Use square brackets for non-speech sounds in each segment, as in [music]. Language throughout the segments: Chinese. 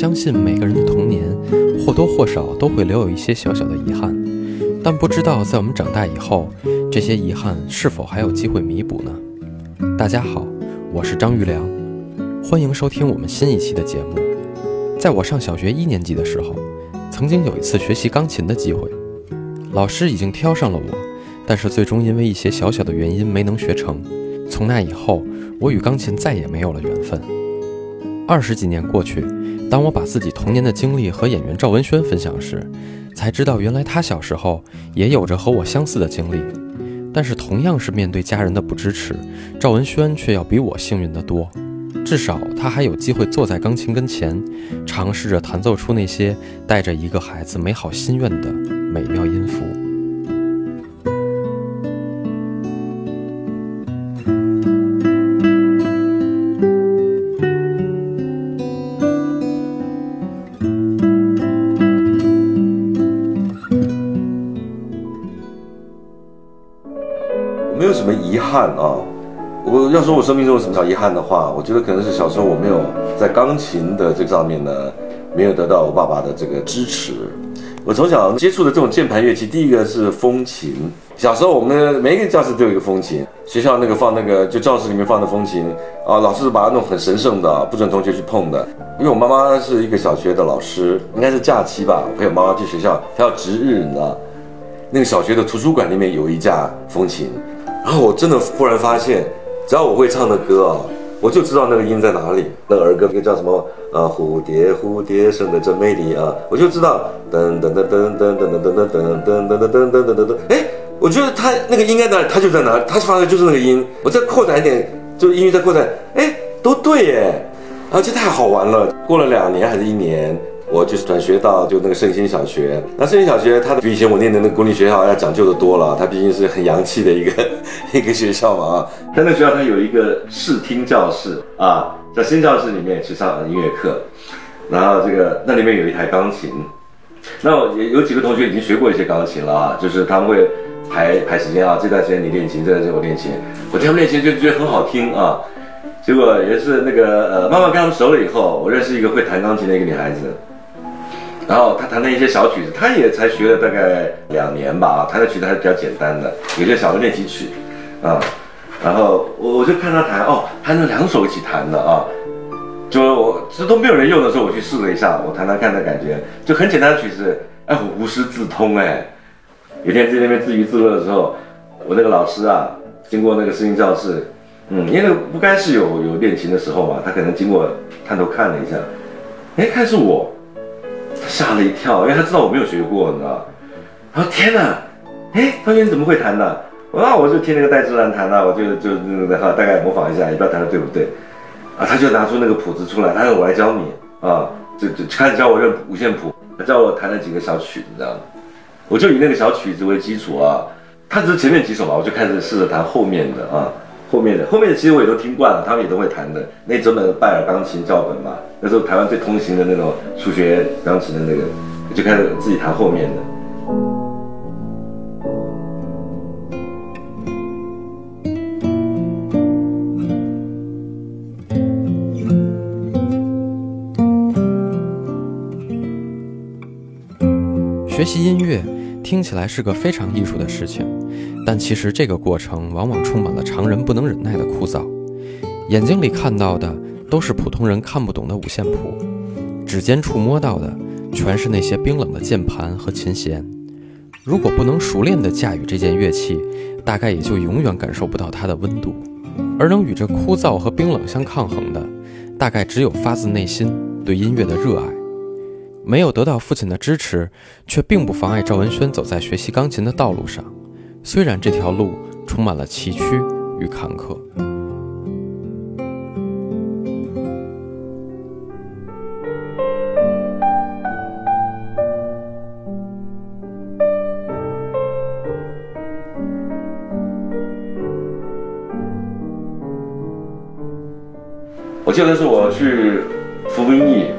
相信每个人的童年或多或少都会留有一些小小的遗憾，但不知道在我们长大以后，这些遗憾是否还有机会弥补呢？大家好，我是张玉良，欢迎收听我们新一期的节目。在我上小学一年级的时候，曾经有一次学习钢琴的机会，老师已经挑上了我，但是最终因为一些小小的原因没能学成。从那以后，我与钢琴再也没有了缘分。二十几年过去，当我把自己童年的经历和演员赵文轩分享时，才知道原来他小时候也有着和我相似的经历。但是同样是面对家人的不支持，赵文轩却要比我幸运得多。至少他还有机会坐在钢琴跟前，尝试着弹奏出那些带着一个孩子美好心愿的美妙音符。憾啊。我要说我生命中有什么小遗憾的话，我觉得可能是小时候我没有在钢琴的这上面呢，没有得到我爸爸的这个支持。我从小接触的这种键盘乐器，第一个是风琴。小时候我们每一个教室都有一个风琴，学校那个放那个就教室里面放的风琴啊，老师把它弄很神圣的，不准同学去碰的。因为我妈妈是一个小学的老师，应该是假期吧，我陪我妈妈去学校，她要值日，你知道，那个小学的图书馆里面有一架风琴，然后我真的忽然发现。只要我会唱的歌啊，我就知道那个音在哪里。那个儿歌，一个叫什么？呃，蝴蝶蝴蝶生得真美丽啊，我就知道。噔噔噔噔噔噔噔噔噔噔噔噔噔噔噔噔噔。哎，我觉得它那个音在哪，它就在哪，它发的就是那个音。我再扩展一点，就音乐再扩展，哎，都对耶，而且太好玩了。过了两年还是一年。就是转学到就那个圣心小学，那圣心小学它的比以前我念的那个公立学校要讲究的多了，它毕竟是很洋气的一个 [laughs] 一个学校嘛啊。在那学校它有一个视听教室啊，在新教室里面去上音乐课，然后这个那里面有一台钢琴，那我也有几个同学已经学过一些钢琴了啊，就是他们会排排时间啊，这段时间你练琴，这段时间我练琴，我听他们练琴就觉得很好听啊，结果也是那个呃慢慢跟他们熟了以后，我认识一个会弹钢琴的一个女孩子。然后他弹的一些小曲子，他也才学了大概两年吧，啊，弹的曲子还是比较简单的，有些小的练习曲，啊，然后我我就看他弹，哦，还能两手一起弹的啊，就我这都没有人用的时候，我去试了一下，我弹弹看的感觉，就很简单的曲子，哎，无师自通哎。有天在那边自娱自乐的时候，我那个老师啊，经过那个视音教室，嗯，因为不该是有有练琴的时候嘛，他可能经过探头看了一下，哎，看是我。吓了一跳，因为他知道我没有学过，你知道他说：“天哪，哎，同学你怎么会弹的？”我说：“我就听那个戴志然弹的，我就就那个哈，大概模仿一下，也不知道弹的对不对。”啊，他就拿出那个谱子出来，他说：“我来教你啊，就就开始教我认五线谱，他教我弹了几个小曲，你知道吗？我就以那个小曲子为基础啊，他只是前面几首嘛，我就开始试着弹后面的啊。”后面的后面的其实我也都听惯了，他们也都会弹的。那整本拜尔钢琴教本嘛，那时候台湾最通行的那种数学钢琴的那个，就开始自己弹后面的。学习音乐听起来是个非常艺术的事情。但其实这个过程往往充满了常人不能忍耐的枯燥，眼睛里看到的都是普通人看不懂的五线谱，指尖触摸到的全是那些冰冷的键盘和琴弦。如果不能熟练地驾驭这件乐器，大概也就永远感受不到它的温度。而能与这枯燥和冰冷相抗衡的，大概只有发自内心对音乐的热爱。没有得到父亲的支持，却并不妨碍赵文轩走在学习钢琴的道路上。虽然这条路充满了崎岖与坎坷，我记得是我去服兵役，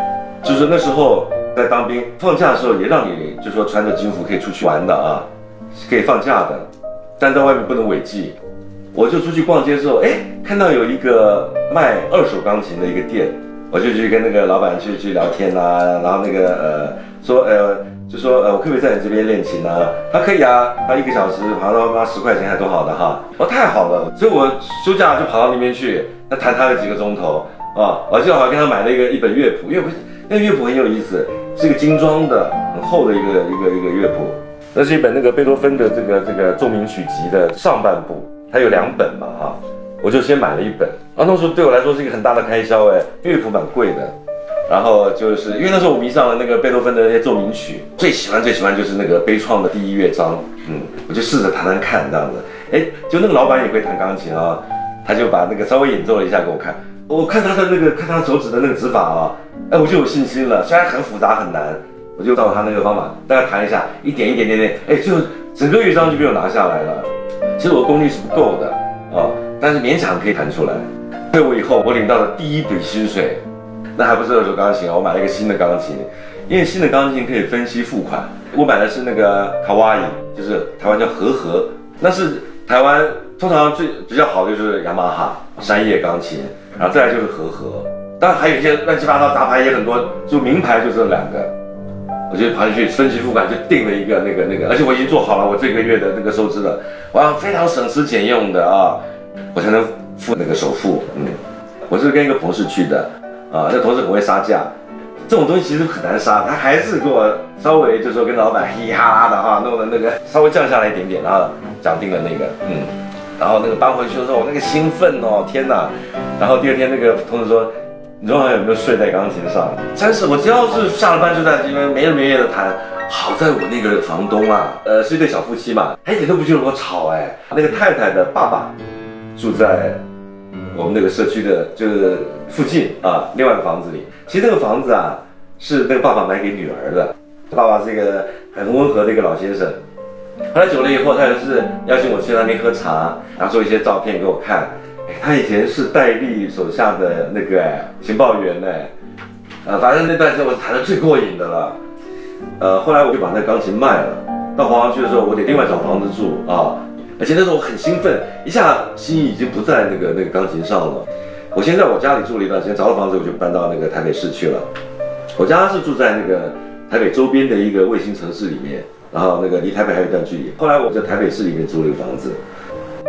就是那时候在当兵，放假的时候也让你就说穿着军服可以出去玩的啊。可以放假的，但在外面不能违纪。我就出去逛街的时候，哎，看到有一个卖二手钢琴的一个店，我就去跟那个老板去去聊天啊，然后那个呃说呃就说呃我可不可以在你这边练琴啊？他可以啊，他一个小时跑到妈十块钱还多好的哈，我太好了，所以我休假就跑到那边去，那弹他了几个钟头啊，我记得好像跟他买了一个一本乐谱，乐谱那个乐谱很有意思，是一个精装的很厚的一个一个一个乐谱，那是一本那个贝多芬的这个这个奏鸣曲集的上半部，它有两本嘛哈。我就先买了一本，啊，那时候对我来说是一个很大的开销哎，乐谱蛮贵的，然后就是因为那时候我迷上了那个贝多芬的那些奏鸣曲，最喜欢最喜欢就是那个悲怆的第一乐章，嗯，我就试着弹弹看这样子，哎，就那个老板也会弹钢琴啊，他就把那个稍微演奏了一下给我看，我看他的那个看他手指的那个指法啊，哎，我就有信心了，虽然很复杂很难，我就照他那个方法大家弹一下，一点一点点点，哎，就整个乐章就被我拿下来了，其实我功力是不够的啊。但是勉强可以弹出来。退伍以后，我领到了第一笔薪水，那还不是二手钢琴啊，我买了一个新的钢琴，因为新的钢琴可以分期付款。我买的是那个卡哇伊，就是台湾叫和和，那是台湾通常最比较好的就是雅马哈山叶钢琴，然后再来就是和和，当然还有一些乱七八糟杂牌也很多，就名牌就这两个。我就跑进去分期付款，就定了一个那个那个，而且我已经做好了我这个月的那个收支了，我要非常省吃俭用的啊。我才能付那个首付，嗯，我是跟一个同事去的，啊，那同事很会杀价，这种东西其实很难杀，他还是给我稍微就是说跟老板嘻嘻哈哈的哈，弄的那个稍微降下来一点点，然后讲定了那个，嗯，然后那个搬回去的时候，我那个兴奋哦，天哪，然后第二天那个同事说，你昨晚有没有睡在钢琴上？真是，我只要是下了班就在这边没日没夜的弹。好在我那个房东啊，呃，是一对小夫妻嘛，他一点都不觉得我吵哎，那个太太的爸爸。住在我们那个社区的，就是附近啊，另外一个房子里。其实那个房子啊，是那个爸爸买给女儿的。爸爸是一个很温和的一个老先生。后来久了以后，他也是邀请我去那边喝茶，然后做一些照片给我看。他以前是戴笠手下的那个情报员呢。呃，反正那段时间我弹的最过瘾的了。呃，后来我就把那钢琴卖了。到黄冈去的时候，我得另外找房子住啊。而且那时候我很兴奋，一下心已经不在那个那个钢琴上了。我先在我家里住了一段时间，找了房子我就搬到那个台北市去了。我家是住在那个台北周边的一个卫星城市里面，然后那个离台北还有一段距离。后来我在台北市里面租了一个房子，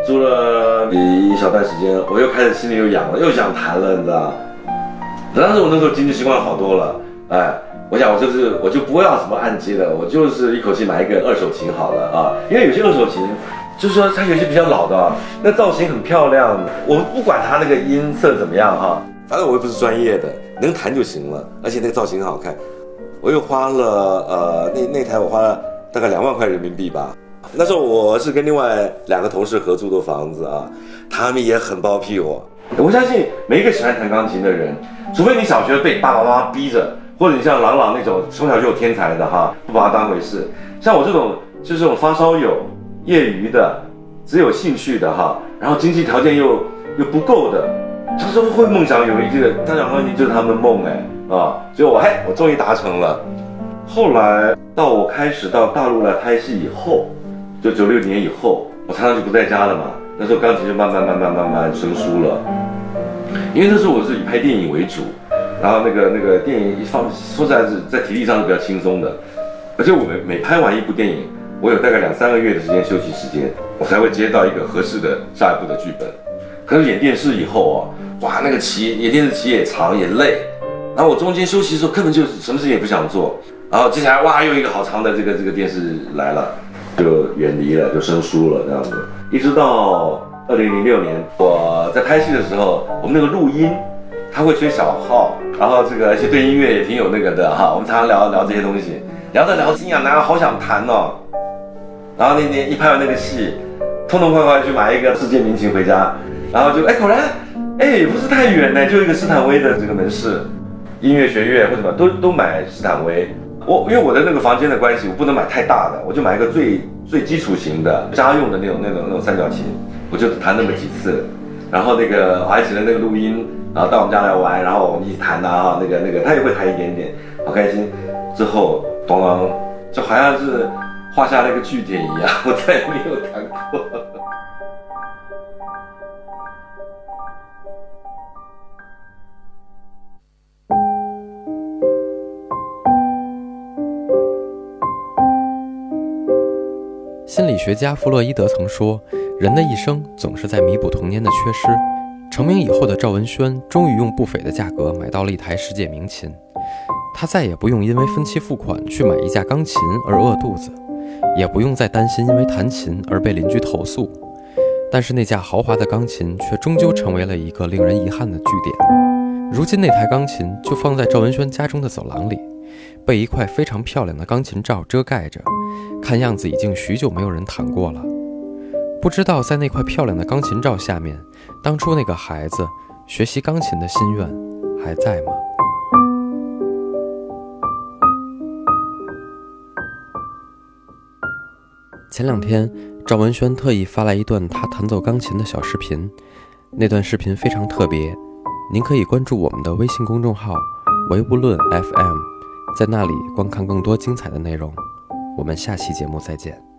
租了一小段时间，我又开始心里又痒了，又想弹了，你知道？当时我那时候经济情况好多了，哎，我想我就是我就不要什么按揭的，我就是一口气买一个二手琴好了啊，因为有些二手琴。就是说，它有些比较老的，那造型很漂亮。我不管它那个音色怎么样哈，反正我又不是专业的，能弹就行了。而且那个造型很好看。我又花了呃，那那台我花了大概两万块人民币吧。那时候我是跟另外两个同事合租的房子啊，他们也很包庇我。我相信每一个喜欢弹钢琴的人，除非你小学被爸爸妈妈逼着，或者你像朗朗那种从小就有天才的哈，不把它当回事。像我这种就是这种发烧友。业余的，只有兴趣的哈，然后经济条件又又不够的，他说会梦想有一个当钢琴就是他们的梦哎啊，所以我嘿我终于达成了。后来到我开始到大陆来拍戏以后，就九六年以后，我常常就不在家了嘛，那时候钢琴就慢慢慢慢慢慢生疏了，因为那时候我是以拍电影为主，然后那个那个电影一放说实在是在体力上是比较轻松的，而且我们每拍完一部电影。我有大概两三个月的时间休息时间，我才会接到一个合适的下一步的剧本。可是演电视以后啊，哇，那个期演电视期也长也累，然后我中间休息的时候根本就什么事情也不想做，然后接下来哇又一个好长的这个这个电视来了，就远离了，就生疏了这样子。一直到二零零六年，我在拍戏的时候，我们那个录音他会吹小号，然后这个而且对音乐也挺有那个的哈，我们常常聊聊这些东西，聊着聊着心痒痒，好想弹哦。然后那年一拍完那个戏，痛痛快快去买一个世界名琴回家，然后就哎果然，哎不是太远呢，就一个斯坦威的这个门市，音乐学院或什么都都买斯坦威。我因为我的那个房间的关系，我不能买太大的，我就买一个最最基础型的家用的那种那种那种三角琴，我就弹那么几次。然后那个还请了那个录音，然后到我们家来玩，然后我们一起弹呐哈，那个那个他也会弹一点点，好开心。之后咚咚，就好像是。画下了一个句点一样，[laughs] 我再也没有弹过。心理学家弗洛伊德曾说，人的一生总是在弥补童年的缺失。成名以后的赵文轩终于用不菲的价格买到了一台世界名琴，他再也不用因为分期付款去买一架钢琴而饿肚子，也不用再担心因为弹琴而被邻居投诉。但是那架豪华的钢琴却终究成为了一个令人遗憾的据点。如今那台钢琴就放在赵文轩家中的走廊里，被一块非常漂亮的钢琴罩遮盖着，看样子已经许久没有人弹过了。不知道在那块漂亮的钢琴罩下面，当初那个孩子学习钢琴的心愿还在吗？前两天，赵文轩特意发来一段他弹奏钢琴的小视频，那段视频非常特别。您可以关注我们的微信公众号“唯物论 FM”，在那里观看更多精彩的内容。我们下期节目再见。